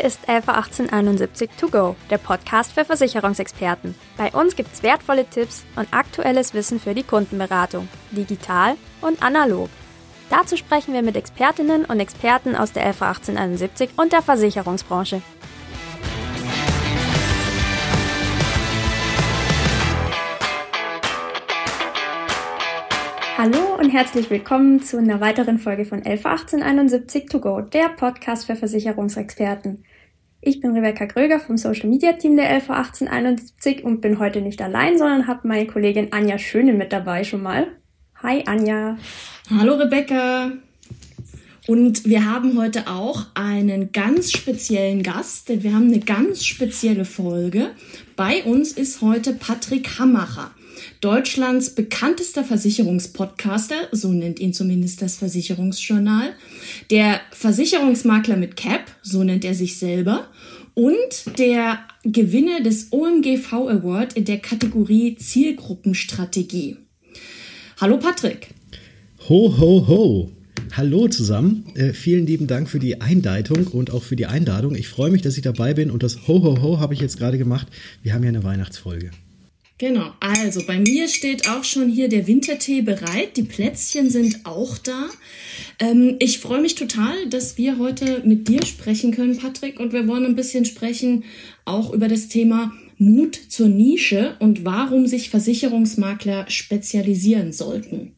Hier ist LV 1871 To Go, der Podcast für Versicherungsexperten. Bei uns gibt's wertvolle Tipps und aktuelles Wissen für die Kundenberatung, digital und analog. Dazu sprechen wir mit Expertinnen und Experten aus der LV 1871 und der Versicherungsbranche. Hallo und herzlich willkommen zu einer weiteren Folge von 111871 To Go, der Podcast für Versicherungsexperten. Ich bin Rebecca Gröger vom Social Media Team der 111871 und bin heute nicht allein, sondern habe meine Kollegin Anja Schöne mit dabei schon mal. Hi Anja. Hallo Rebecca. Und wir haben heute auch einen ganz speziellen Gast, denn wir haben eine ganz spezielle Folge. Bei uns ist heute Patrick Hammacher. Deutschlands bekanntester Versicherungspodcaster, so nennt ihn zumindest das Versicherungsjournal, der Versicherungsmakler mit Cap, so nennt er sich selber, und der Gewinner des OMGV Award in der Kategorie Zielgruppenstrategie. Hallo Patrick. Ho, ho, ho. Hallo zusammen. Äh, vielen lieben Dank für die Einleitung und auch für die Einladung. Ich freue mich, dass ich dabei bin und das Ho, ho, ho habe ich jetzt gerade gemacht. Wir haben ja eine Weihnachtsfolge. Genau, also bei mir steht auch schon hier der Wintertee bereit. Die Plätzchen sind auch da. Ähm, ich freue mich total, dass wir heute mit dir sprechen können, Patrick. Und wir wollen ein bisschen sprechen auch über das Thema Mut zur Nische und warum sich Versicherungsmakler spezialisieren sollten.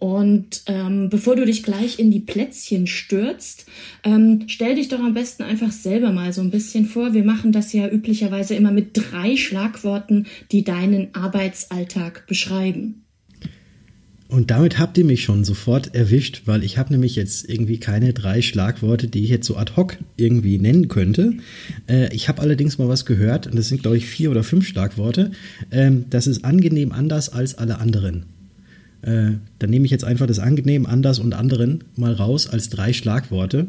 Und ähm, bevor du dich gleich in die Plätzchen stürzt, ähm, stell dich doch am besten einfach selber mal so ein bisschen vor. Wir machen das ja üblicherweise immer mit drei Schlagworten, die deinen Arbeitsalltag beschreiben. Und damit habt ihr mich schon sofort erwischt, weil ich habe nämlich jetzt irgendwie keine drei Schlagworte, die ich jetzt so ad hoc irgendwie nennen könnte. Äh, ich habe allerdings mal was gehört, und das sind, glaube ich, vier oder fünf Schlagworte. Ähm, das ist angenehm anders als alle anderen. Äh, dann nehme ich jetzt einfach das angenehm, anders und anderen mal raus als drei Schlagworte.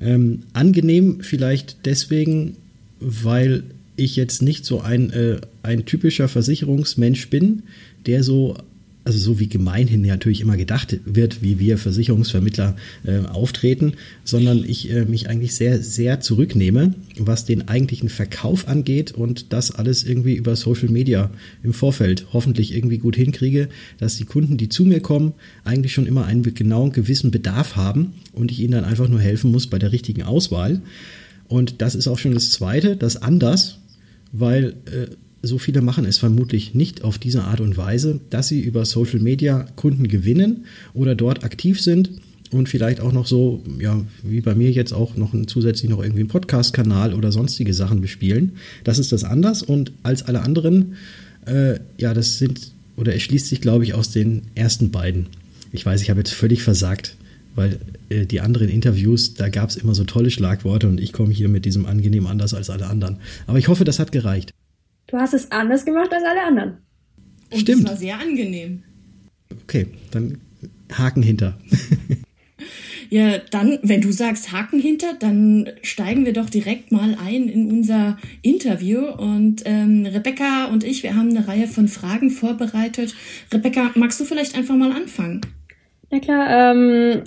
Ähm, angenehm vielleicht deswegen, weil ich jetzt nicht so ein, äh, ein typischer Versicherungsmensch bin, der so also so wie gemeinhin natürlich immer gedacht wird, wie wir Versicherungsvermittler äh, auftreten, sondern ich äh, mich eigentlich sehr, sehr zurücknehme, was den eigentlichen Verkauf angeht und das alles irgendwie über Social Media im Vorfeld hoffentlich irgendwie gut hinkriege, dass die Kunden, die zu mir kommen, eigentlich schon immer einen genauen gewissen Bedarf haben und ich ihnen dann einfach nur helfen muss bei der richtigen Auswahl. Und das ist auch schon das Zweite, das anders, weil äh, so viele machen es vermutlich nicht auf diese Art und Weise, dass sie über Social Media Kunden gewinnen oder dort aktiv sind und vielleicht auch noch so, ja, wie bei mir jetzt auch noch ein, zusätzlich noch irgendwie einen Podcast-Kanal oder sonstige Sachen bespielen. Das ist das anders und als alle anderen, äh, ja, das sind, oder es schließt sich, glaube ich, aus den ersten beiden. Ich weiß, ich habe jetzt völlig versagt, weil äh, die anderen Interviews, da gab es immer so tolle Schlagworte und ich komme hier mit diesem angenehm anders als alle anderen. Aber ich hoffe, das hat gereicht. Du hast es anders gemacht als alle anderen. Und Stimmt. Das war sehr angenehm. Okay, dann Haken hinter. ja, dann, wenn du sagst Haken hinter, dann steigen wir doch direkt mal ein in unser Interview. Und ähm, Rebecca und ich, wir haben eine Reihe von Fragen vorbereitet. Rebecca, magst du vielleicht einfach mal anfangen? Na klar, ähm,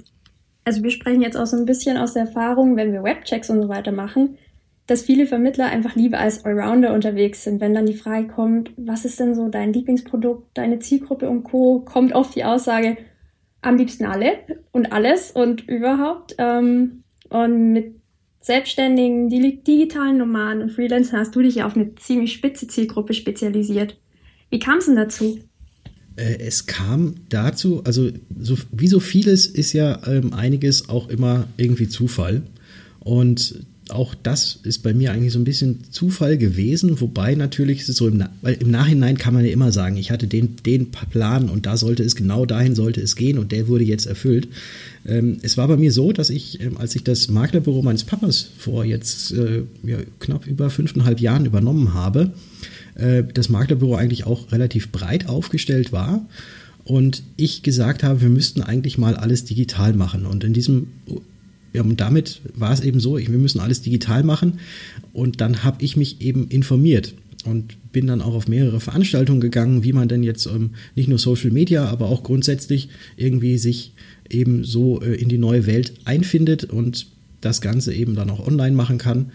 also wir sprechen jetzt auch so ein bisschen aus der Erfahrung, wenn wir Webchecks und so weiter machen dass viele Vermittler einfach lieber als Allrounder unterwegs sind. Wenn dann die Frage kommt, was ist denn so dein Lieblingsprodukt, deine Zielgruppe und Co., kommt oft die Aussage, am liebsten alle und alles und überhaupt. Ähm, und mit Selbstständigen, digitalen Nomaden und Freelancern hast du dich ja auf eine ziemlich spitze Zielgruppe spezialisiert. Wie kam es denn dazu? Äh, es kam dazu, also so, wie so vieles ist ja ähm, einiges auch immer irgendwie Zufall. Und auch das ist bei mir eigentlich so ein bisschen Zufall gewesen, wobei natürlich ist es so im, weil im Nachhinein kann man ja immer sagen, ich hatte den, den Plan und da sollte es genau dahin sollte es gehen und der wurde jetzt erfüllt. Ähm, es war bei mir so, dass ich, ähm, als ich das Maklerbüro meines Papas vor jetzt äh, ja, knapp über fünfeinhalb Jahren übernommen habe, äh, das Maklerbüro eigentlich auch relativ breit aufgestellt war und ich gesagt habe, wir müssten eigentlich mal alles digital machen. Und in diesem ja, und damit war es eben so, wir müssen alles digital machen. Und dann habe ich mich eben informiert und bin dann auch auf mehrere Veranstaltungen gegangen, wie man denn jetzt ähm, nicht nur Social Media, aber auch grundsätzlich irgendwie sich eben so äh, in die neue Welt einfindet. Und das Ganze eben dann auch online machen kann.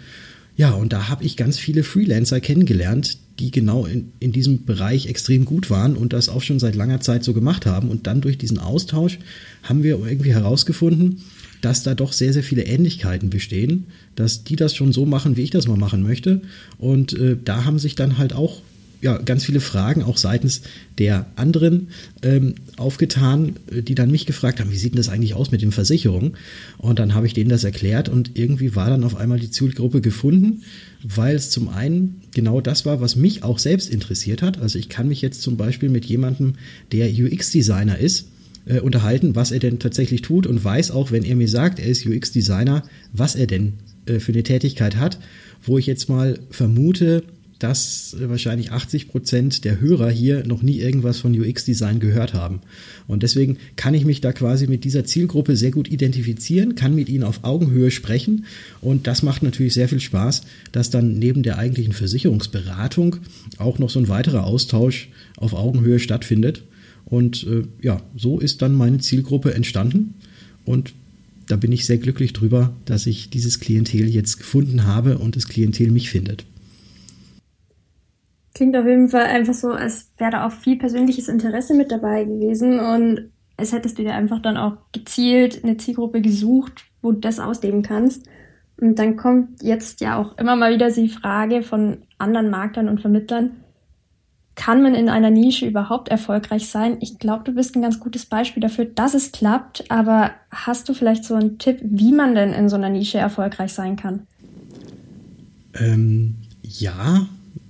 Ja, und da habe ich ganz viele Freelancer kennengelernt, die genau in, in diesem Bereich extrem gut waren und das auch schon seit langer Zeit so gemacht haben. Und dann durch diesen Austausch haben wir irgendwie herausgefunden, dass da doch sehr, sehr viele Ähnlichkeiten bestehen, dass die das schon so machen, wie ich das mal machen möchte. Und äh, da haben sich dann halt auch ja, ganz viele Fragen auch seitens der anderen ähm, aufgetan, äh, die dann mich gefragt haben, wie sieht denn das eigentlich aus mit den Versicherungen? Und dann habe ich denen das erklärt und irgendwie war dann auf einmal die Zielgruppe gefunden, weil es zum einen genau das war, was mich auch selbst interessiert hat. Also ich kann mich jetzt zum Beispiel mit jemandem, der UX-Designer ist, äh, unterhalten, was er denn tatsächlich tut und weiß auch, wenn er mir sagt, er ist UX-Designer, was er denn äh, für eine Tätigkeit hat, wo ich jetzt mal vermute, dass wahrscheinlich 80 Prozent der Hörer hier noch nie irgendwas von UX-Design gehört haben. Und deswegen kann ich mich da quasi mit dieser Zielgruppe sehr gut identifizieren, kann mit ihnen auf Augenhöhe sprechen. Und das macht natürlich sehr viel Spaß, dass dann neben der eigentlichen Versicherungsberatung auch noch so ein weiterer Austausch auf Augenhöhe stattfindet. Und äh, ja, so ist dann meine Zielgruppe entstanden. Und da bin ich sehr glücklich drüber, dass ich dieses Klientel jetzt gefunden habe und das Klientel mich findet. Klingt auf jeden Fall einfach so, als wäre da auch viel persönliches Interesse mit dabei gewesen und als hättest du dir einfach dann auch gezielt eine Zielgruppe gesucht, wo du das ausleben kannst. Und dann kommt jetzt ja auch immer mal wieder die Frage von anderen Marktern und Vermittlern, kann man in einer Nische überhaupt erfolgreich sein? Ich glaube, du bist ein ganz gutes Beispiel dafür, dass es klappt, aber hast du vielleicht so einen Tipp, wie man denn in so einer Nische erfolgreich sein kann? Ähm, ja,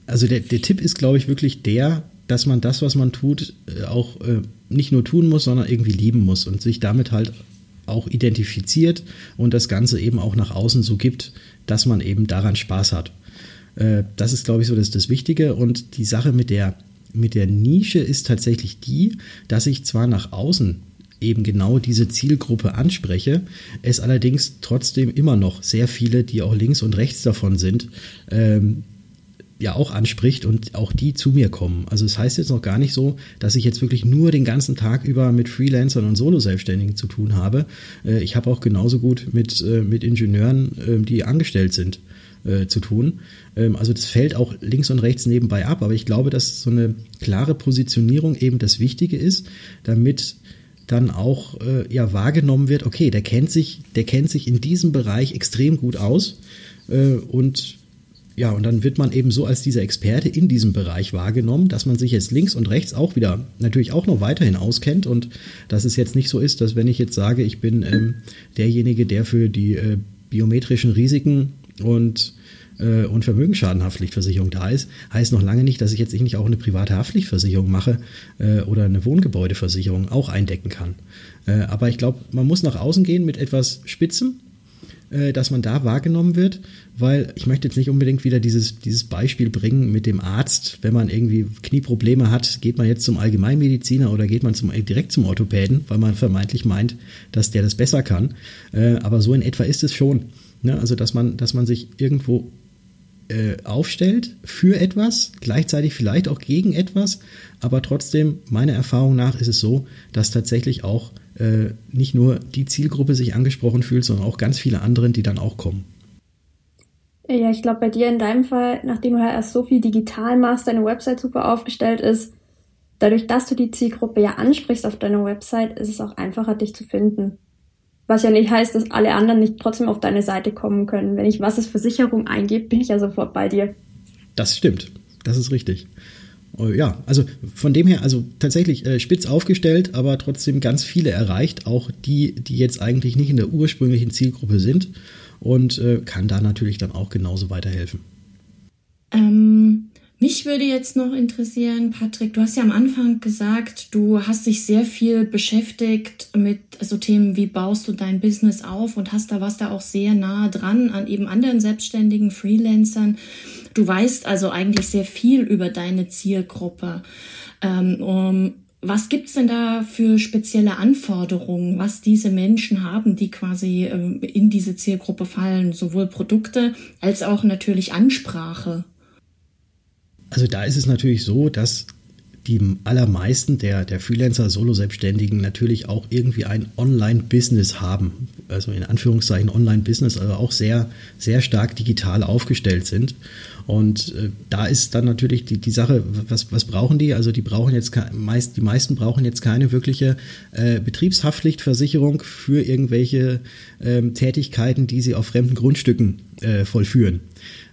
also der, der Tipp ist, glaube ich, wirklich der, dass man das, was man tut, äh, auch äh, nicht nur tun muss, sondern irgendwie lieben muss und sich damit halt auch identifiziert und das Ganze eben auch nach außen so gibt, dass man eben daran Spaß hat. Äh, das ist, glaube ich, so das, das Wichtige. Und die Sache mit der, mit der Nische ist tatsächlich die, dass ich zwar nach außen eben genau diese Zielgruppe anspreche, es allerdings trotzdem immer noch sehr viele, die auch links und rechts davon sind, ähm, ja auch anspricht und auch die zu mir kommen. Also es das heißt jetzt noch gar nicht so, dass ich jetzt wirklich nur den ganzen Tag über mit Freelancern und Solo-Selbstständigen zu tun habe. Äh, ich habe auch genauso gut mit, äh, mit Ingenieuren, äh, die angestellt sind, zu tun. Ähm, also das fällt auch links und rechts nebenbei ab, aber ich glaube, dass so eine klare Positionierung eben das Wichtige ist, damit dann auch ja wahrgenommen wird, okay, der kennt sich, der kennt sich in diesem Bereich extrem gut aus und ja, und dann wird man eben so als dieser Experte in diesem Bereich wahrgenommen, dass man sich jetzt links und rechts auch wieder natürlich auch noch weiterhin auskennt und dass es jetzt nicht so ist, dass wenn ich jetzt sage, ich bin ähm, derjenige, der für die äh, biometrischen Risiken und äh, und Vermögensschadenhaftpflichtversicherung da ist, heißt noch lange nicht, dass ich jetzt nicht auch eine private Haftpflichtversicherung mache äh, oder eine Wohngebäudeversicherung auch eindecken kann. Äh, aber ich glaube, man muss nach außen gehen mit etwas Spitzen äh, dass man da wahrgenommen wird, weil ich möchte jetzt nicht unbedingt wieder dieses, dieses Beispiel bringen mit dem Arzt, wenn man irgendwie Knieprobleme hat, geht man jetzt zum Allgemeinmediziner oder geht man zum, direkt zum Orthopäden, weil man vermeintlich meint, dass der das besser kann. Äh, aber so in etwa ist es schon. Ne? Also, dass man, dass man sich irgendwo äh, aufstellt für etwas, gleichzeitig vielleicht auch gegen etwas, aber trotzdem, meiner Erfahrung nach, ist es so, dass tatsächlich auch äh, nicht nur die Zielgruppe sich angesprochen fühlt, sondern auch ganz viele andere, die dann auch kommen. Ja, ich glaube, bei dir in deinem Fall, nachdem du ja erst so viel digital machst, deine Website super aufgestellt ist, dadurch, dass du die Zielgruppe ja ansprichst auf deiner Website, ist es auch einfacher, dich zu finden. Was ja nicht heißt, dass alle anderen nicht trotzdem auf deine Seite kommen können. Wenn ich was ist Versicherung eingebe, bin ich ja sofort bei dir. Das stimmt. Das ist richtig. Äh, ja, also von dem her, also tatsächlich äh, spitz aufgestellt, aber trotzdem ganz viele erreicht, auch die, die jetzt eigentlich nicht in der ursprünglichen Zielgruppe sind und äh, kann da natürlich dann auch genauso weiterhelfen. Ähm, mich würde jetzt noch interessieren, Patrick, du hast ja am Anfang gesagt, du hast dich sehr viel beschäftigt mit so Themen wie baust du dein Business auf und hast da was da auch sehr nah dran an eben anderen selbstständigen Freelancern. Du weißt also eigentlich sehr viel über deine Zielgruppe. Ähm, um, was gibt's denn da für spezielle Anforderungen, was diese Menschen haben, die quasi ähm, in diese Zielgruppe fallen, sowohl Produkte als auch natürlich Ansprache? Also da ist es natürlich so, dass die allermeisten der, der Freelancer, Solo-Selbstständigen natürlich auch irgendwie ein Online-Business haben also in Anführungszeichen Online-Business, also auch sehr, sehr stark digital aufgestellt sind. Und äh, da ist dann natürlich die, die Sache, was, was brauchen die? Also die brauchen jetzt meist, die meisten brauchen jetzt keine wirkliche äh, Betriebshaftpflichtversicherung für irgendwelche ähm, Tätigkeiten, die sie auf fremden Grundstücken äh, vollführen.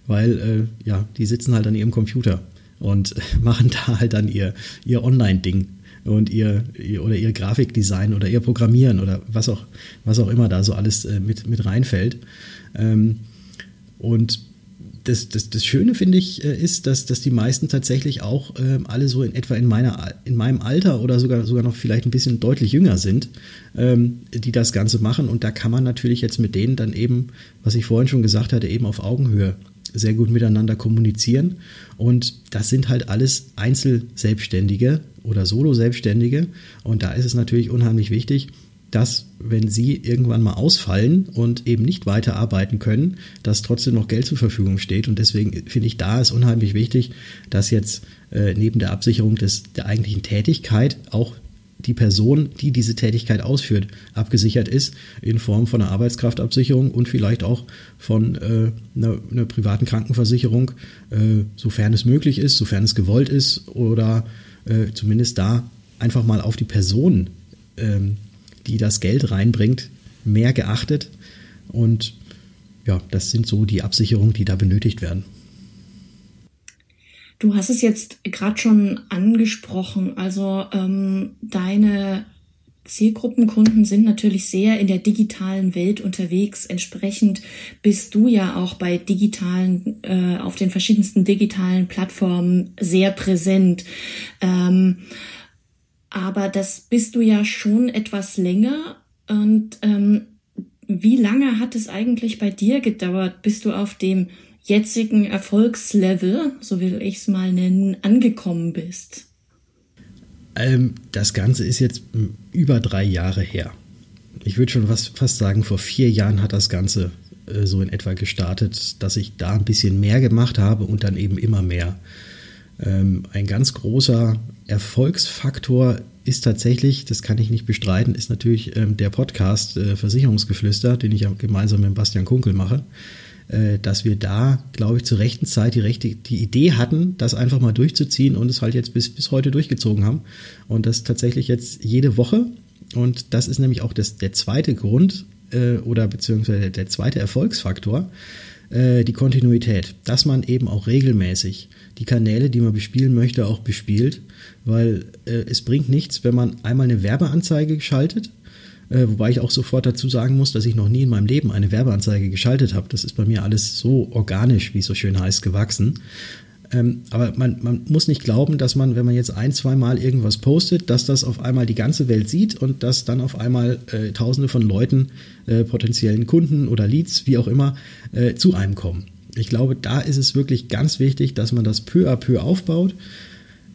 Weil äh, ja, die sitzen halt an ihrem Computer und machen da halt dann ihr, ihr Online-Ding und ihr, ihr, oder ihr Grafikdesign oder ihr Programmieren oder was auch, was auch immer da so alles äh, mit, mit reinfällt. Ähm, und das, das, das Schöne finde ich äh, ist, dass, dass die meisten tatsächlich auch äh, alle so in etwa in meiner in meinem Alter oder sogar sogar noch vielleicht ein bisschen deutlich jünger sind, ähm, die das Ganze machen. Und da kann man natürlich jetzt mit denen dann eben, was ich vorhin schon gesagt hatte, eben auf Augenhöhe sehr gut miteinander kommunizieren. Und das sind halt alles Einzelselbstständige oder Solo-Selbstständige. Und da ist es natürlich unheimlich wichtig, dass, wenn sie irgendwann mal ausfallen und eben nicht weiterarbeiten können, dass trotzdem noch Geld zur Verfügung steht. Und deswegen finde ich, da ist unheimlich wichtig, dass jetzt äh, neben der Absicherung des, der eigentlichen Tätigkeit auch die Person, die diese Tätigkeit ausführt, abgesichert ist in Form von einer Arbeitskraftabsicherung und vielleicht auch von äh, einer, einer, privaten Krankenversicherung, äh, sofern es möglich ist, sofern es gewollt ist oder äh, zumindest da einfach mal auf die Person, ähm, die das Geld reinbringt, mehr geachtet. Und ja, das sind so die Absicherungen, die da benötigt werden. Du hast es jetzt gerade schon angesprochen. Also ähm, deine Zielgruppenkunden sind natürlich sehr in der digitalen Welt unterwegs. Entsprechend bist du ja auch bei digitalen, äh, auf den verschiedensten digitalen Plattformen sehr präsent. Ähm, aber das bist du ja schon etwas länger. Und ähm, wie lange hat es eigentlich bei dir gedauert, bis du auf dem jetzigen Erfolgslevel, so will ich es mal nennen, angekommen bist? Ähm, das Ganze ist jetzt über drei Jahre her. Ich würde schon fast, fast sagen, vor vier Jahren hat das Ganze äh, so in etwa gestartet, dass ich da ein bisschen mehr gemacht habe und dann eben immer mehr. Ähm, ein ganz großer Erfolgsfaktor ist tatsächlich, das kann ich nicht bestreiten, ist natürlich ähm, der Podcast äh, Versicherungsgeflüster, den ich ja gemeinsam mit Bastian Kunkel mache. Äh, dass wir da, glaube ich, zur rechten Zeit die, rechte, die Idee hatten, das einfach mal durchzuziehen und es halt jetzt bis, bis heute durchgezogen haben. Und das tatsächlich jetzt jede Woche. Und das ist nämlich auch das, der zweite Grund äh, oder beziehungsweise der zweite Erfolgsfaktor, äh, die Kontinuität. Dass man eben auch regelmäßig die Kanäle, die man bespielen möchte, auch bespielt. Weil äh, es bringt nichts, wenn man einmal eine Werbeanzeige schaltet äh, wobei ich auch sofort dazu sagen muss, dass ich noch nie in meinem Leben eine Werbeanzeige geschaltet habe. Das ist bei mir alles so organisch, wie es so schön heißt, gewachsen. Ähm, aber man, man muss nicht glauben, dass man, wenn man jetzt ein, zwei Mal irgendwas postet, dass das auf einmal die ganze Welt sieht und dass dann auf einmal äh, Tausende von Leuten, äh, potenziellen Kunden oder Leads, wie auch immer, äh, zu einem kommen. Ich glaube, da ist es wirklich ganz wichtig, dass man das peu à peu aufbaut,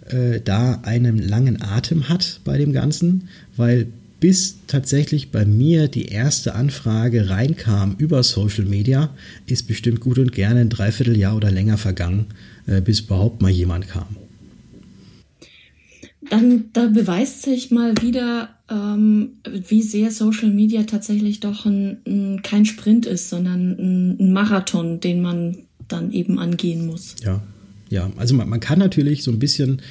äh, da einen langen Atem hat bei dem Ganzen, weil bis tatsächlich bei mir die erste Anfrage reinkam über Social Media, ist bestimmt gut und gerne ein Dreivierteljahr oder länger vergangen, äh, bis überhaupt mal jemand kam. Dann da beweist sich mal wieder, ähm, wie sehr Social Media tatsächlich doch ein, ein, kein Sprint ist, sondern ein, ein Marathon, den man dann eben angehen muss. Ja, ja. Also man, man kann natürlich so ein bisschen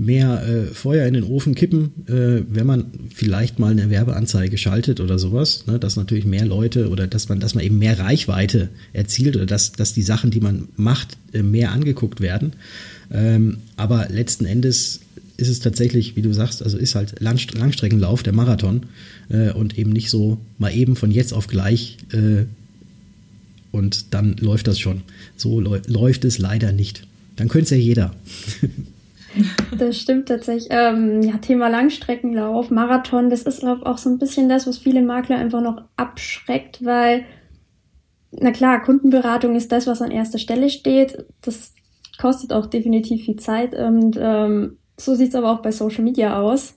mehr äh, Feuer in den Ofen kippen, äh, wenn man vielleicht mal eine Werbeanzeige schaltet oder sowas, ne, dass natürlich mehr Leute oder dass man, dass man eben mehr Reichweite erzielt oder dass, dass die Sachen, die man macht, äh, mehr angeguckt werden. Ähm, aber letzten Endes ist es tatsächlich, wie du sagst, also ist halt Langstreckenlauf, der Marathon äh, und eben nicht so mal eben von jetzt auf gleich äh, und dann läuft das schon. So läuft es leider nicht. Dann könnte es ja jeder. Das stimmt tatsächlich. Ähm, ja, Thema Langstreckenlauf, Marathon, das ist glaube auch so ein bisschen das, was viele Makler einfach noch abschreckt, weil, na klar, Kundenberatung ist das, was an erster Stelle steht. Das kostet auch definitiv viel Zeit und ähm, so sieht es aber auch bei Social Media aus.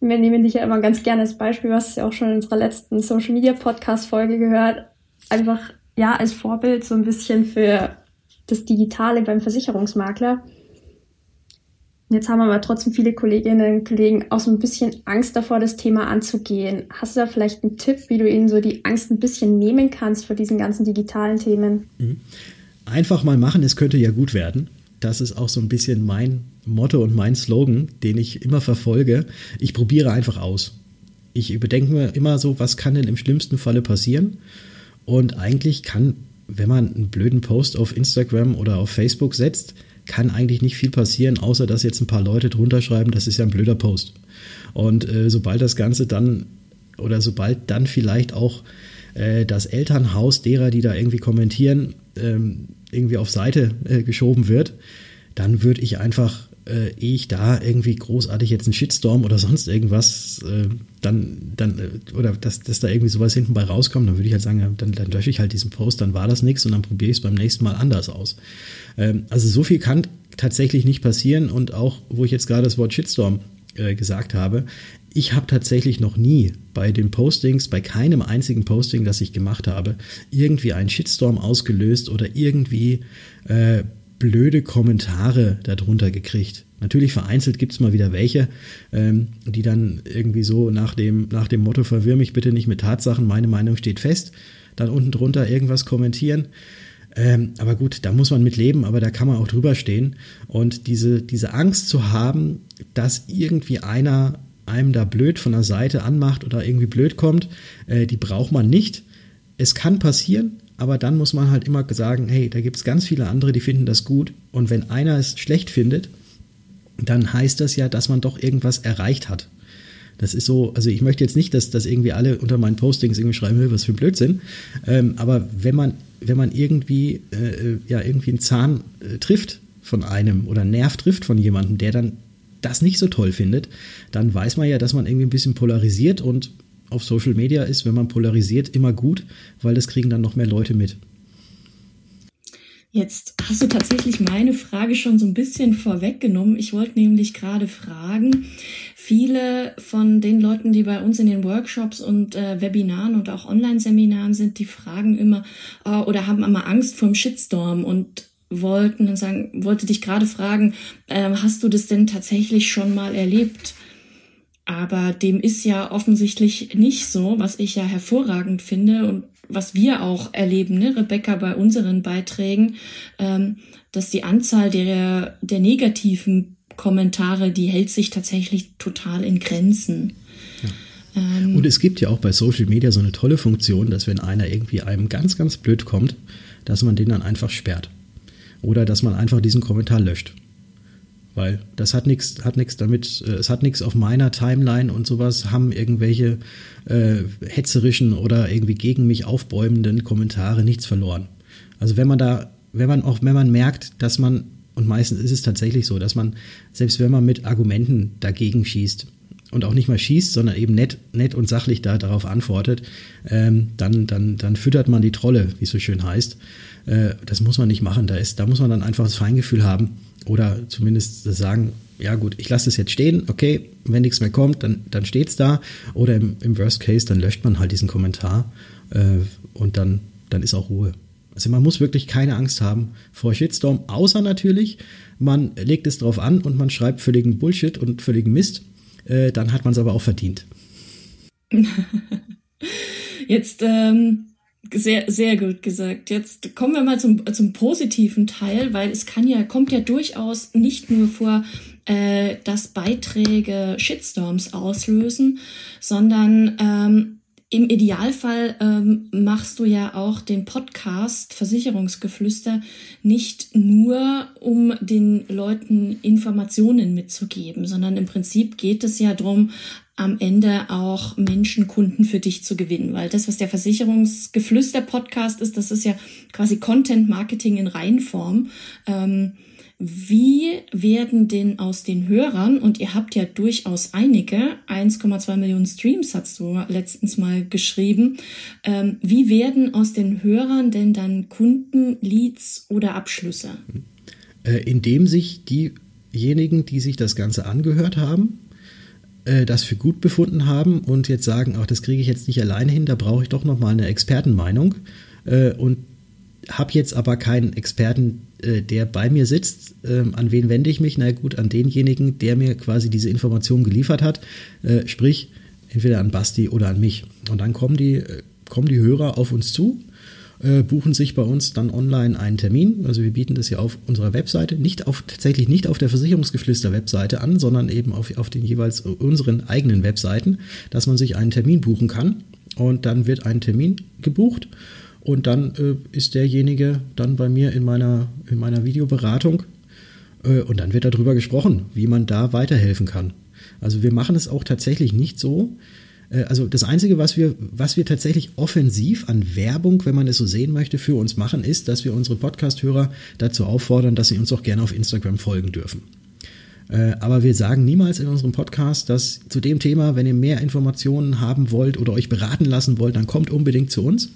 Wir nehmen dich ja immer ganz gerne als Beispiel, was ja auch schon in unserer letzten Social Media Podcast Folge gehört. Einfach, ja, als Vorbild so ein bisschen für das Digitale beim Versicherungsmakler Jetzt haben aber trotzdem viele Kolleginnen und Kollegen auch so ein bisschen Angst davor, das Thema anzugehen. Hast du da vielleicht einen Tipp, wie du ihnen so die Angst ein bisschen nehmen kannst vor diesen ganzen digitalen Themen? Mhm. Einfach mal machen, es könnte ja gut werden. Das ist auch so ein bisschen mein Motto und mein Slogan, den ich immer verfolge. Ich probiere einfach aus. Ich überdenke mir immer so, was kann denn im schlimmsten Falle passieren? Und eigentlich kann, wenn man einen blöden Post auf Instagram oder auf Facebook setzt, kann eigentlich nicht viel passieren, außer dass jetzt ein paar Leute drunter schreiben, das ist ja ein blöder Post. Und äh, sobald das Ganze dann oder sobald dann vielleicht auch äh, das Elternhaus derer, die da irgendwie kommentieren, ähm, irgendwie auf Seite äh, geschoben wird, dann würde ich einfach, äh, ehe ich da irgendwie großartig jetzt einen Shitstorm oder sonst irgendwas, äh, dann, dann, äh, oder dass, dass da irgendwie sowas hinten bei rauskommt, dann würde ich halt sagen, dann, dann lösche ich halt diesen Post, dann war das nichts und dann probiere ich es beim nächsten Mal anders aus. Ähm, also so viel kann tatsächlich nicht passieren und auch, wo ich jetzt gerade das Wort Shitstorm äh, gesagt habe, ich habe tatsächlich noch nie bei den Postings, bei keinem einzigen Posting, das ich gemacht habe, irgendwie einen Shitstorm ausgelöst oder irgendwie äh, blöde Kommentare darunter gekriegt. Natürlich vereinzelt gibt es mal wieder welche, ähm, die dann irgendwie so nach dem, nach dem Motto, verwirr mich bitte nicht mit Tatsachen, meine Meinung steht fest, dann unten drunter irgendwas kommentieren. Ähm, aber gut, da muss man mit leben, aber da kann man auch drüber stehen. Und diese, diese Angst zu haben, dass irgendwie einer einem da blöd von der Seite anmacht oder irgendwie blöd kommt, äh, die braucht man nicht. Es kann passieren, aber dann muss man halt immer sagen, hey, da gibt es ganz viele andere, die finden das gut. Und wenn einer es schlecht findet, dann heißt das ja, dass man doch irgendwas erreicht hat. Das ist so, also ich möchte jetzt nicht, dass, dass irgendwie alle unter meinen Postings irgendwie schreiben, was für ein Blödsinn. Ähm, aber wenn man, wenn man irgendwie, äh, ja, irgendwie einen Zahn äh, trifft von einem oder einen Nerv trifft von jemandem, der dann das nicht so toll findet, dann weiß man ja, dass man irgendwie ein bisschen polarisiert und auf Social Media ist, wenn man polarisiert, immer gut, weil das kriegen dann noch mehr Leute mit. Jetzt hast du tatsächlich meine Frage schon so ein bisschen vorweggenommen. Ich wollte nämlich gerade fragen, viele von den Leuten, die bei uns in den Workshops und äh, Webinaren und auch Online-Seminaren sind, die fragen immer äh, oder haben immer Angst vor dem Shitstorm und wollten und sagen, wollte dich gerade fragen, äh, hast du das denn tatsächlich schon mal erlebt? Aber dem ist ja offensichtlich nicht so, was ich ja hervorragend finde und was wir auch erleben, ne, Rebecca, bei unseren Beiträgen, ähm, dass die Anzahl der, der negativen Kommentare, die hält sich tatsächlich total in Grenzen. Ja. Ähm, Und es gibt ja auch bei Social Media so eine tolle Funktion, dass wenn einer irgendwie einem ganz, ganz blöd kommt, dass man den dann einfach sperrt. Oder dass man einfach diesen Kommentar löscht. Weil das hat nichts hat nichts damit, äh, es hat nichts auf meiner Timeline und sowas, haben irgendwelche äh, hetzerischen oder irgendwie gegen mich aufbäumenden Kommentare nichts verloren. Also wenn man da, wenn man auch, wenn man merkt, dass man, und meistens ist es tatsächlich so, dass man, selbst wenn man mit Argumenten dagegen schießt, und auch nicht mal schießt, sondern eben nett, nett und sachlich da darauf antwortet, ähm, dann, dann, dann füttert man die Trolle, wie es so schön heißt. Äh, das muss man nicht machen. Da, ist, da muss man dann einfach das Feingefühl haben oder zumindest sagen, ja gut, ich lasse es jetzt stehen, okay, wenn nichts mehr kommt, dann, dann steht es da. Oder im, im Worst Case, dann löscht man halt diesen Kommentar äh, und dann, dann ist auch Ruhe. Also man muss wirklich keine Angst haben vor Shitstorm, außer natürlich, man legt es drauf an und man schreibt völligen Bullshit und völligen Mist. Äh, dann hat man es aber auch verdient. Jetzt ähm, sehr, sehr gut gesagt. Jetzt kommen wir mal zum, zum positiven Teil, weil es kann ja, kommt ja durchaus nicht nur vor, äh, dass Beiträge Shitstorms auslösen, sondern ähm, im Idealfall ähm, machst du ja auch den Podcast Versicherungsgeflüster nicht nur, um den Leuten Informationen mitzugeben, sondern im Prinzip geht es ja darum, am Ende auch Menschen, Kunden für dich zu gewinnen. Weil das, was der Versicherungsgeflüster-Podcast ist, das ist ja quasi Content-Marketing in Reihenform. Ähm, wie werden denn aus den Hörern, und ihr habt ja durchaus einige, 1,2 Millionen Streams hast du letztens mal geschrieben, ähm, wie werden aus den Hörern denn dann Kunden, Leads oder Abschlüsse? Äh, indem sich diejenigen, die sich das Ganze angehört haben, äh, das für gut befunden haben und jetzt sagen, ach, das kriege ich jetzt nicht alleine hin, da brauche ich doch nochmal eine Expertenmeinung. Äh, und habe jetzt aber keinen Experten, äh, der bei mir sitzt. Ähm, an wen wende ich mich? Na gut, an denjenigen, der mir quasi diese Information geliefert hat. Äh, sprich, entweder an Basti oder an mich. Und dann kommen die, äh, kommen die Hörer auf uns zu, äh, buchen sich bei uns dann online einen Termin. Also wir bieten das ja auf unserer Webseite, nicht auf, tatsächlich nicht auf der Versicherungsgeflüster-Webseite an, sondern eben auf, auf den jeweils unseren eigenen Webseiten, dass man sich einen Termin buchen kann. Und dann wird ein Termin gebucht und dann äh, ist derjenige dann bei mir in meiner, in meiner Videoberatung äh, und dann wird darüber gesprochen, wie man da weiterhelfen kann. Also wir machen es auch tatsächlich nicht so. Äh, also das Einzige, was wir, was wir tatsächlich offensiv an Werbung, wenn man es so sehen möchte, für uns machen, ist, dass wir unsere Podcast-Hörer dazu auffordern, dass sie uns auch gerne auf Instagram folgen dürfen. Äh, aber wir sagen niemals in unserem Podcast, dass zu dem Thema, wenn ihr mehr Informationen haben wollt oder euch beraten lassen wollt, dann kommt unbedingt zu uns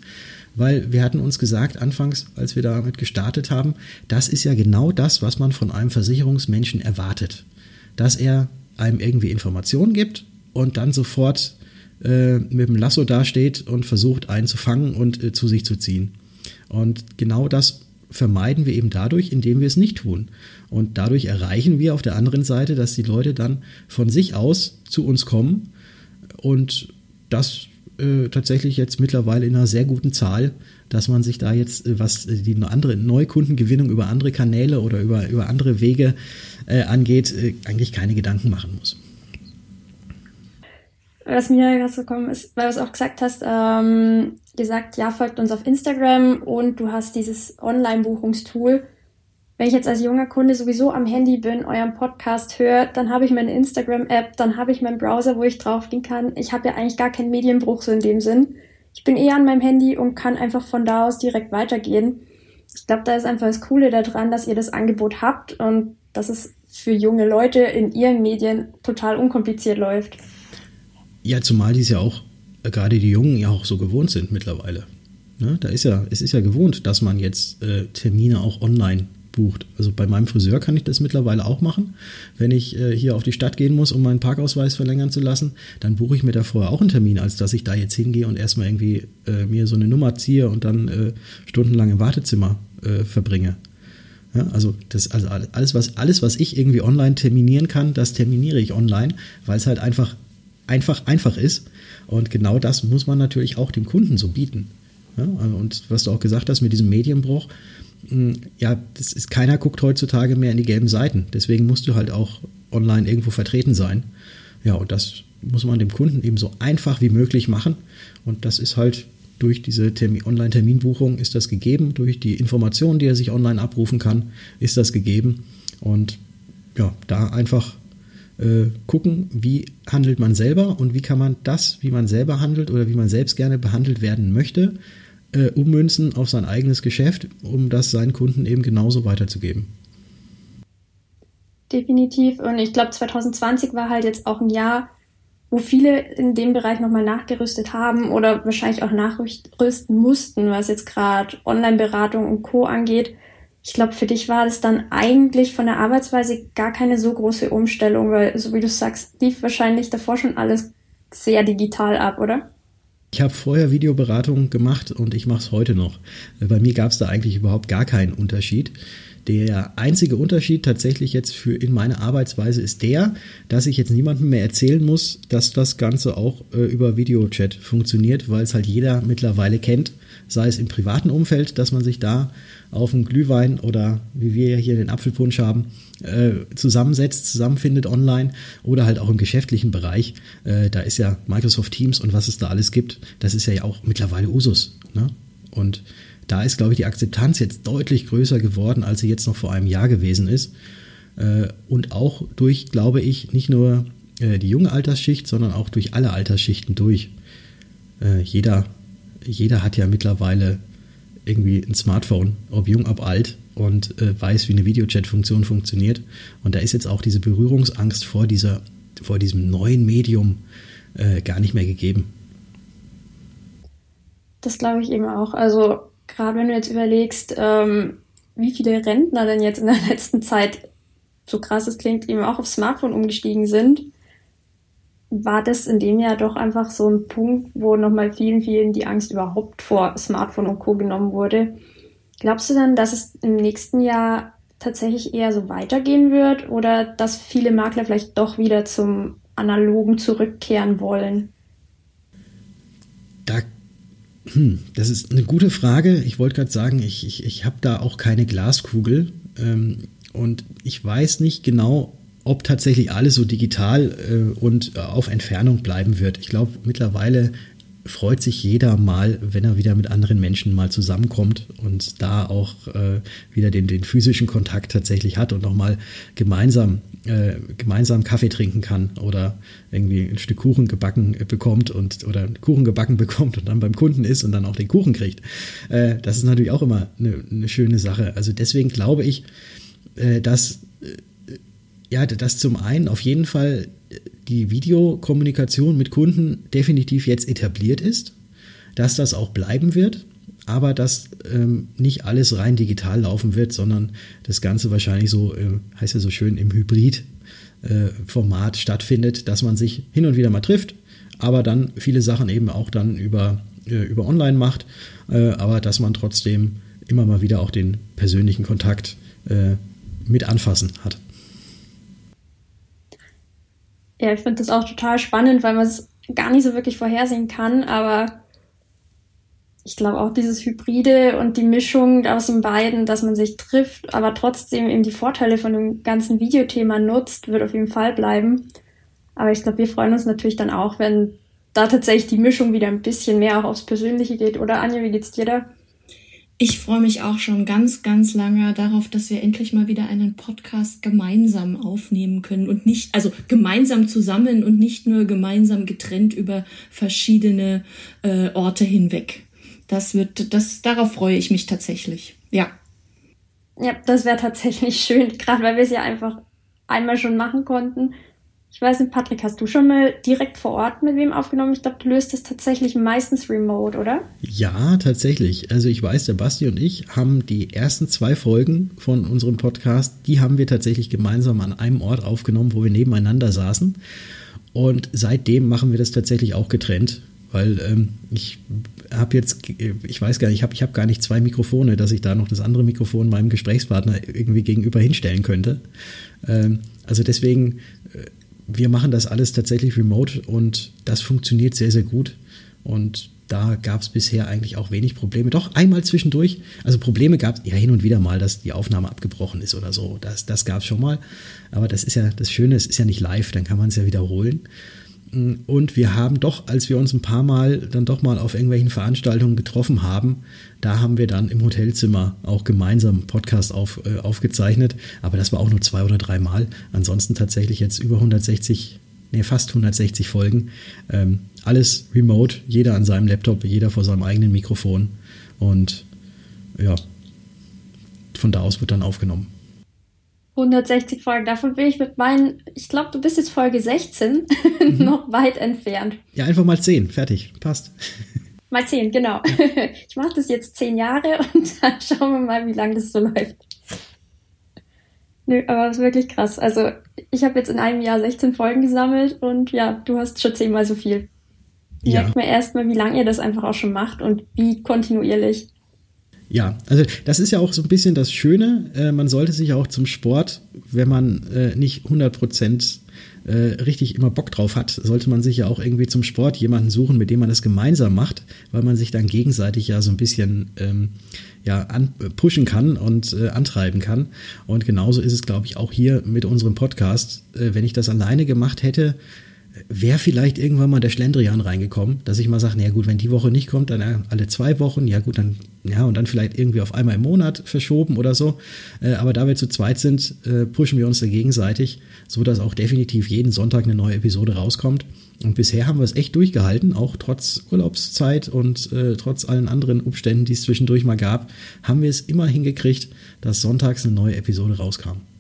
weil wir hatten uns gesagt, anfangs, als wir damit gestartet haben, das ist ja genau das, was man von einem Versicherungsmenschen erwartet. Dass er einem irgendwie Informationen gibt und dann sofort äh, mit dem Lasso dasteht und versucht, einen zu fangen und äh, zu sich zu ziehen. Und genau das vermeiden wir eben dadurch, indem wir es nicht tun. Und dadurch erreichen wir auf der anderen Seite, dass die Leute dann von sich aus zu uns kommen und das äh, tatsächlich jetzt mittlerweile in einer sehr guten Zahl, dass man sich da jetzt, äh, was die andere Neukundengewinnung über andere Kanäle oder über, über andere Wege äh, angeht, äh, eigentlich keine Gedanken machen muss. Was mir gerade gekommen ist, weil du es auch gesagt hast, ähm, gesagt, ja, folgt uns auf Instagram und du hast dieses Online-Buchungstool wenn ich jetzt als junger Kunde sowieso am Handy bin, euren Podcast höre, dann habe ich meine Instagram-App, dann habe ich meinen Browser, wo ich draufgehen kann. Ich habe ja eigentlich gar keinen Medienbruch so in dem Sinn. Ich bin eher an meinem Handy und kann einfach von da aus direkt weitergehen. Ich glaube, da ist einfach das Coole daran, dass ihr das Angebot habt und dass es für junge Leute in ihren Medien total unkompliziert läuft. Ja, zumal die es ja auch, äh, gerade die Jungen ja auch so gewohnt sind mittlerweile. Ne? Da ist ja, es ist ja gewohnt, dass man jetzt äh, Termine auch online bucht. Also bei meinem Friseur kann ich das mittlerweile auch machen. Wenn ich äh, hier auf die Stadt gehen muss, um meinen Parkausweis verlängern zu lassen, dann buche ich mir da vorher auch einen Termin, als dass ich da jetzt hingehe und erstmal irgendwie äh, mir so eine Nummer ziehe und dann äh, stundenlang im Wartezimmer äh, verbringe. Ja, also das, also alles, was, alles, was ich irgendwie online terminieren kann, das terminiere ich online, weil es halt einfach, einfach, einfach ist. Und genau das muss man natürlich auch dem Kunden so bieten. Ja, und was du auch gesagt hast mit diesem Medienbruch, hm, ja, das ist, keiner guckt heutzutage mehr in die gelben Seiten. Deswegen musst du halt auch online irgendwo vertreten sein. Ja, und das muss man dem Kunden eben so einfach wie möglich machen. Und das ist halt durch diese Online-Terminbuchung ist das gegeben, durch die Informationen, die er sich online abrufen kann, ist das gegeben. Und ja, da einfach äh, gucken, wie handelt man selber und wie kann man das, wie man selber handelt oder wie man selbst gerne behandelt werden möchte, äh, ummünzen auf sein eigenes Geschäft, um das seinen Kunden eben genauso weiterzugeben. Definitiv. Und ich glaube, 2020 war halt jetzt auch ein Jahr, wo viele in dem Bereich nochmal nachgerüstet haben oder wahrscheinlich auch nachrüsten mussten, was jetzt gerade Online-Beratung und Co. angeht. Ich glaube, für dich war das dann eigentlich von der Arbeitsweise gar keine so große Umstellung, weil, so wie du sagst, lief wahrscheinlich davor schon alles sehr digital ab, oder? Ich habe vorher Videoberatung gemacht und ich mache es heute noch. Bei mir gab es da eigentlich überhaupt gar keinen Unterschied. Der einzige Unterschied tatsächlich jetzt für in meiner Arbeitsweise ist der, dass ich jetzt niemandem mehr erzählen muss, dass das Ganze auch äh, über Videochat funktioniert, weil es halt jeder mittlerweile kennt, sei es im privaten Umfeld, dass man sich da auf einen Glühwein oder wie wir hier den Apfelpunsch haben, äh, zusammensetzt, zusammenfindet online oder halt auch im geschäftlichen Bereich. Äh, da ist ja Microsoft Teams und was es da alles gibt, das ist ja auch mittlerweile Usus. Ne? Und da ist, glaube ich, die Akzeptanz jetzt deutlich größer geworden, als sie jetzt noch vor einem Jahr gewesen ist. Äh, und auch durch, glaube ich, nicht nur äh, die junge Altersschicht, sondern auch durch alle Altersschichten durch. Äh, jeder, jeder hat ja mittlerweile irgendwie ein Smartphone, ob jung, ob alt, und äh, weiß, wie eine Videochat-Funktion funktioniert. Und da ist jetzt auch diese Berührungsangst vor, dieser, vor diesem neuen Medium äh, gar nicht mehr gegeben. Das glaube ich eben auch. Also gerade wenn du jetzt überlegst, ähm, wie viele Rentner denn jetzt in der letzten Zeit, so krass es klingt, eben auch aufs Smartphone umgestiegen sind, war das in dem Jahr doch einfach so ein Punkt, wo nochmal vielen, vielen die Angst überhaupt vor Smartphone und Co. genommen wurde. Glaubst du denn, dass es im nächsten Jahr tatsächlich eher so weitergehen wird oder dass viele Makler vielleicht doch wieder zum Analogen zurückkehren wollen? Da, hm, das ist eine gute Frage. Ich wollte gerade sagen, ich, ich, ich habe da auch keine Glaskugel ähm, und ich weiß nicht genau, ob tatsächlich alles so digital äh, und auf Entfernung bleiben wird. Ich glaube, mittlerweile freut sich jeder mal, wenn er wieder mit anderen Menschen mal zusammenkommt und da auch äh, wieder den, den physischen Kontakt tatsächlich hat und auch mal gemeinsam, äh, gemeinsam Kaffee trinken kann oder irgendwie ein Stück Kuchen gebacken bekommt und oder Kuchen gebacken bekommt und dann beim Kunden ist und dann auch den Kuchen kriegt. Äh, das ist natürlich auch immer eine, eine schöne Sache. Also deswegen glaube ich, äh, dass äh, ja, dass zum einen auf jeden Fall die Videokommunikation mit Kunden definitiv jetzt etabliert ist, dass das auch bleiben wird, aber dass ähm, nicht alles rein digital laufen wird, sondern das Ganze wahrscheinlich so, äh, heißt ja so schön, im Hybrid-Format äh, stattfindet, dass man sich hin und wieder mal trifft, aber dann viele Sachen eben auch dann über, äh, über online macht, äh, aber dass man trotzdem immer mal wieder auch den persönlichen Kontakt äh, mit anfassen hat. Ja, ich finde das auch total spannend, weil man es gar nicht so wirklich vorhersehen kann, aber ich glaube auch dieses Hybride und die Mischung aus den beiden, dass man sich trifft, aber trotzdem eben die Vorteile von dem ganzen Videothema nutzt, wird auf jeden Fall bleiben. Aber ich glaube, wir freuen uns natürlich dann auch, wenn da tatsächlich die Mischung wieder ein bisschen mehr auch aufs Persönliche geht. Oder Anja, wie geht's dir da? Ich freue mich auch schon ganz, ganz lange darauf, dass wir endlich mal wieder einen Podcast gemeinsam aufnehmen können und nicht, also gemeinsam zusammen und nicht nur gemeinsam getrennt über verschiedene äh, Orte hinweg. Das wird, das, darauf freue ich mich tatsächlich. Ja. Ja, das wäre tatsächlich schön, gerade weil wir es ja einfach einmal schon machen konnten ich weiß nicht, Patrick, hast du schon mal direkt vor Ort mit wem aufgenommen? Ich glaube, du löst es tatsächlich meistens remote, oder? Ja, tatsächlich. Also ich weiß, der Basti und ich haben die ersten zwei Folgen von unserem Podcast, die haben wir tatsächlich gemeinsam an einem Ort aufgenommen, wo wir nebeneinander saßen. Und seitdem machen wir das tatsächlich auch getrennt, weil ähm, ich habe jetzt, ich weiß gar nicht, ich habe ich hab gar nicht zwei Mikrofone, dass ich da noch das andere Mikrofon meinem Gesprächspartner irgendwie gegenüber hinstellen könnte. Ähm, also deswegen äh, wir machen das alles tatsächlich remote und das funktioniert sehr, sehr gut. Und da gab es bisher eigentlich auch wenig Probleme. Doch einmal zwischendurch, also Probleme gab es ja hin und wieder mal, dass die Aufnahme abgebrochen ist oder so. Das, das gab es schon mal. Aber das ist ja das Schöne, es ist ja nicht live, dann kann man es ja wiederholen. Und wir haben doch, als wir uns ein paar Mal dann doch mal auf irgendwelchen Veranstaltungen getroffen haben, da haben wir dann im Hotelzimmer auch gemeinsam Podcast auf, äh, aufgezeichnet. Aber das war auch nur zwei oder drei Mal. Ansonsten tatsächlich jetzt über 160, nee, fast 160 Folgen. Ähm, alles remote, jeder an seinem Laptop, jeder vor seinem eigenen Mikrofon. Und ja, von da aus wird dann aufgenommen. 160 Folgen. Davon bin ich mit meinen, ich glaube, du bist jetzt Folge 16, mhm. noch weit entfernt. Ja, einfach mal 10. Fertig. Passt. Mal 10, genau. Ich mache das jetzt 10 Jahre und dann schauen wir mal, wie lange das so läuft. Nö, aber das ist wirklich krass. Also, ich habe jetzt in einem Jahr 16 Folgen gesammelt und ja, du hast schon zehnmal so viel. Ja. Merkt mir erstmal, wie lange ihr das einfach auch schon macht und wie kontinuierlich. Ja, also das ist ja auch so ein bisschen das Schöne. Äh, man sollte sich auch zum Sport, wenn man äh, nicht 100 Prozent äh, richtig immer Bock drauf hat, sollte man sich ja auch irgendwie zum Sport jemanden suchen, mit dem man das gemeinsam macht, weil man sich dann gegenseitig ja so ein bisschen ähm, ja, an, pushen kann und äh, antreiben kann. Und genauso ist es, glaube ich, auch hier mit unserem Podcast. Äh, wenn ich das alleine gemacht hätte, wäre vielleicht irgendwann mal der Schlendrian reingekommen, dass ich mal sage, na gut, wenn die Woche nicht kommt, dann alle zwei Wochen, ja gut, dann, ja, und dann vielleicht irgendwie auf einmal im Monat verschoben oder so. Äh, aber da wir zu zweit sind, äh, pushen wir uns da gegenseitig, so dass auch definitiv jeden Sonntag eine neue Episode rauskommt. Und bisher haben wir es echt durchgehalten, auch trotz Urlaubszeit und äh, trotz allen anderen Umständen, die es zwischendurch mal gab, haben wir es immer hingekriegt, dass sonntags eine neue Episode rauskam.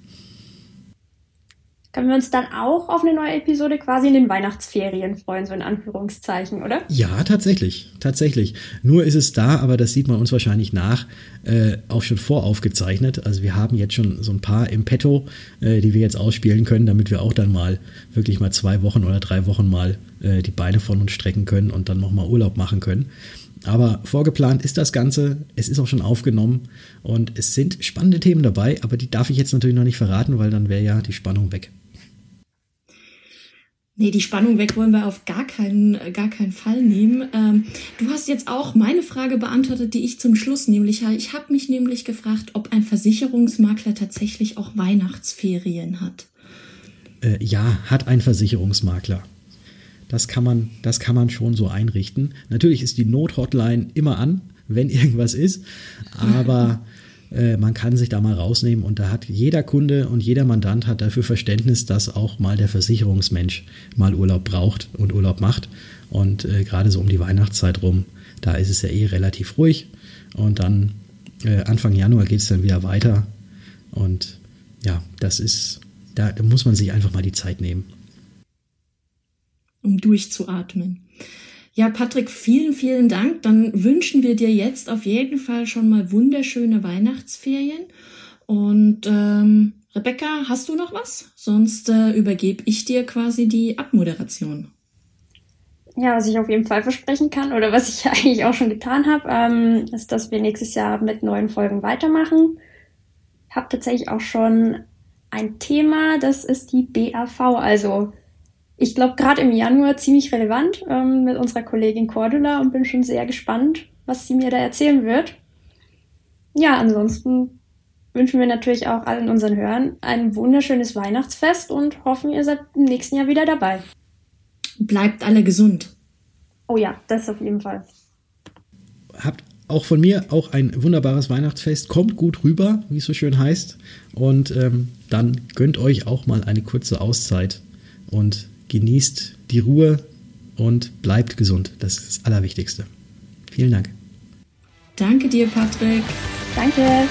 Können wir uns dann auch auf eine neue Episode quasi in den Weihnachtsferien freuen, so in Anführungszeichen, oder? Ja, tatsächlich, tatsächlich. Nur ist es da, aber das sieht man uns wahrscheinlich nach, äh, auch schon voraufgezeichnet. Also wir haben jetzt schon so ein paar im Petto, äh, die wir jetzt ausspielen können, damit wir auch dann mal wirklich mal zwei Wochen oder drei Wochen mal äh, die Beine von uns strecken können und dann nochmal Urlaub machen können. Aber vorgeplant ist das Ganze, es ist auch schon aufgenommen und es sind spannende Themen dabei, aber die darf ich jetzt natürlich noch nicht verraten, weil dann wäre ja die Spannung weg. Nee, die Spannung weg wollen wir auf gar keinen, gar keinen Fall nehmen. Ähm, du hast jetzt auch meine Frage beantwortet, die ich zum Schluss nämlich habe. Ich habe mich nämlich gefragt, ob ein Versicherungsmakler tatsächlich auch Weihnachtsferien hat. Äh, ja, hat ein Versicherungsmakler. Das kann man, das kann man schon so einrichten. Natürlich ist die Not-Hotline immer an, wenn irgendwas ist, aber äh, man kann sich da mal rausnehmen und da hat jeder Kunde und jeder Mandant hat dafür Verständnis, dass auch mal der Versicherungsmensch mal Urlaub braucht und Urlaub macht. Und äh, gerade so um die Weihnachtszeit rum, da ist es ja eh relativ ruhig. Und dann äh, Anfang Januar geht es dann wieder weiter. Und ja, das ist, da, da muss man sich einfach mal die Zeit nehmen. Um durchzuatmen. Ja, Patrick, vielen, vielen Dank. Dann wünschen wir dir jetzt auf jeden Fall schon mal wunderschöne Weihnachtsferien. Und ähm, Rebecca, hast du noch was? Sonst äh, übergebe ich dir quasi die Abmoderation. Ja, was ich auf jeden Fall versprechen kann oder was ich eigentlich auch schon getan habe, ähm, ist, dass wir nächstes Jahr mit neuen Folgen weitermachen. Ich habe tatsächlich auch schon ein Thema, das ist die BAV, also ich glaube, gerade im Januar ziemlich relevant ähm, mit unserer Kollegin Cordula und bin schon sehr gespannt, was sie mir da erzählen wird. Ja, ansonsten wünschen wir natürlich auch allen unseren Hörern ein wunderschönes Weihnachtsfest und hoffen, ihr seid im nächsten Jahr wieder dabei. Bleibt alle gesund. Oh ja, das auf jeden Fall. Habt auch von mir auch ein wunderbares Weihnachtsfest. Kommt gut rüber, wie es so schön heißt. Und ähm, dann gönnt euch auch mal eine kurze Auszeit und genießt die Ruhe und bleibt gesund. Das ist das Allerwichtigste. Vielen Dank. Danke dir, Patrick. Danke.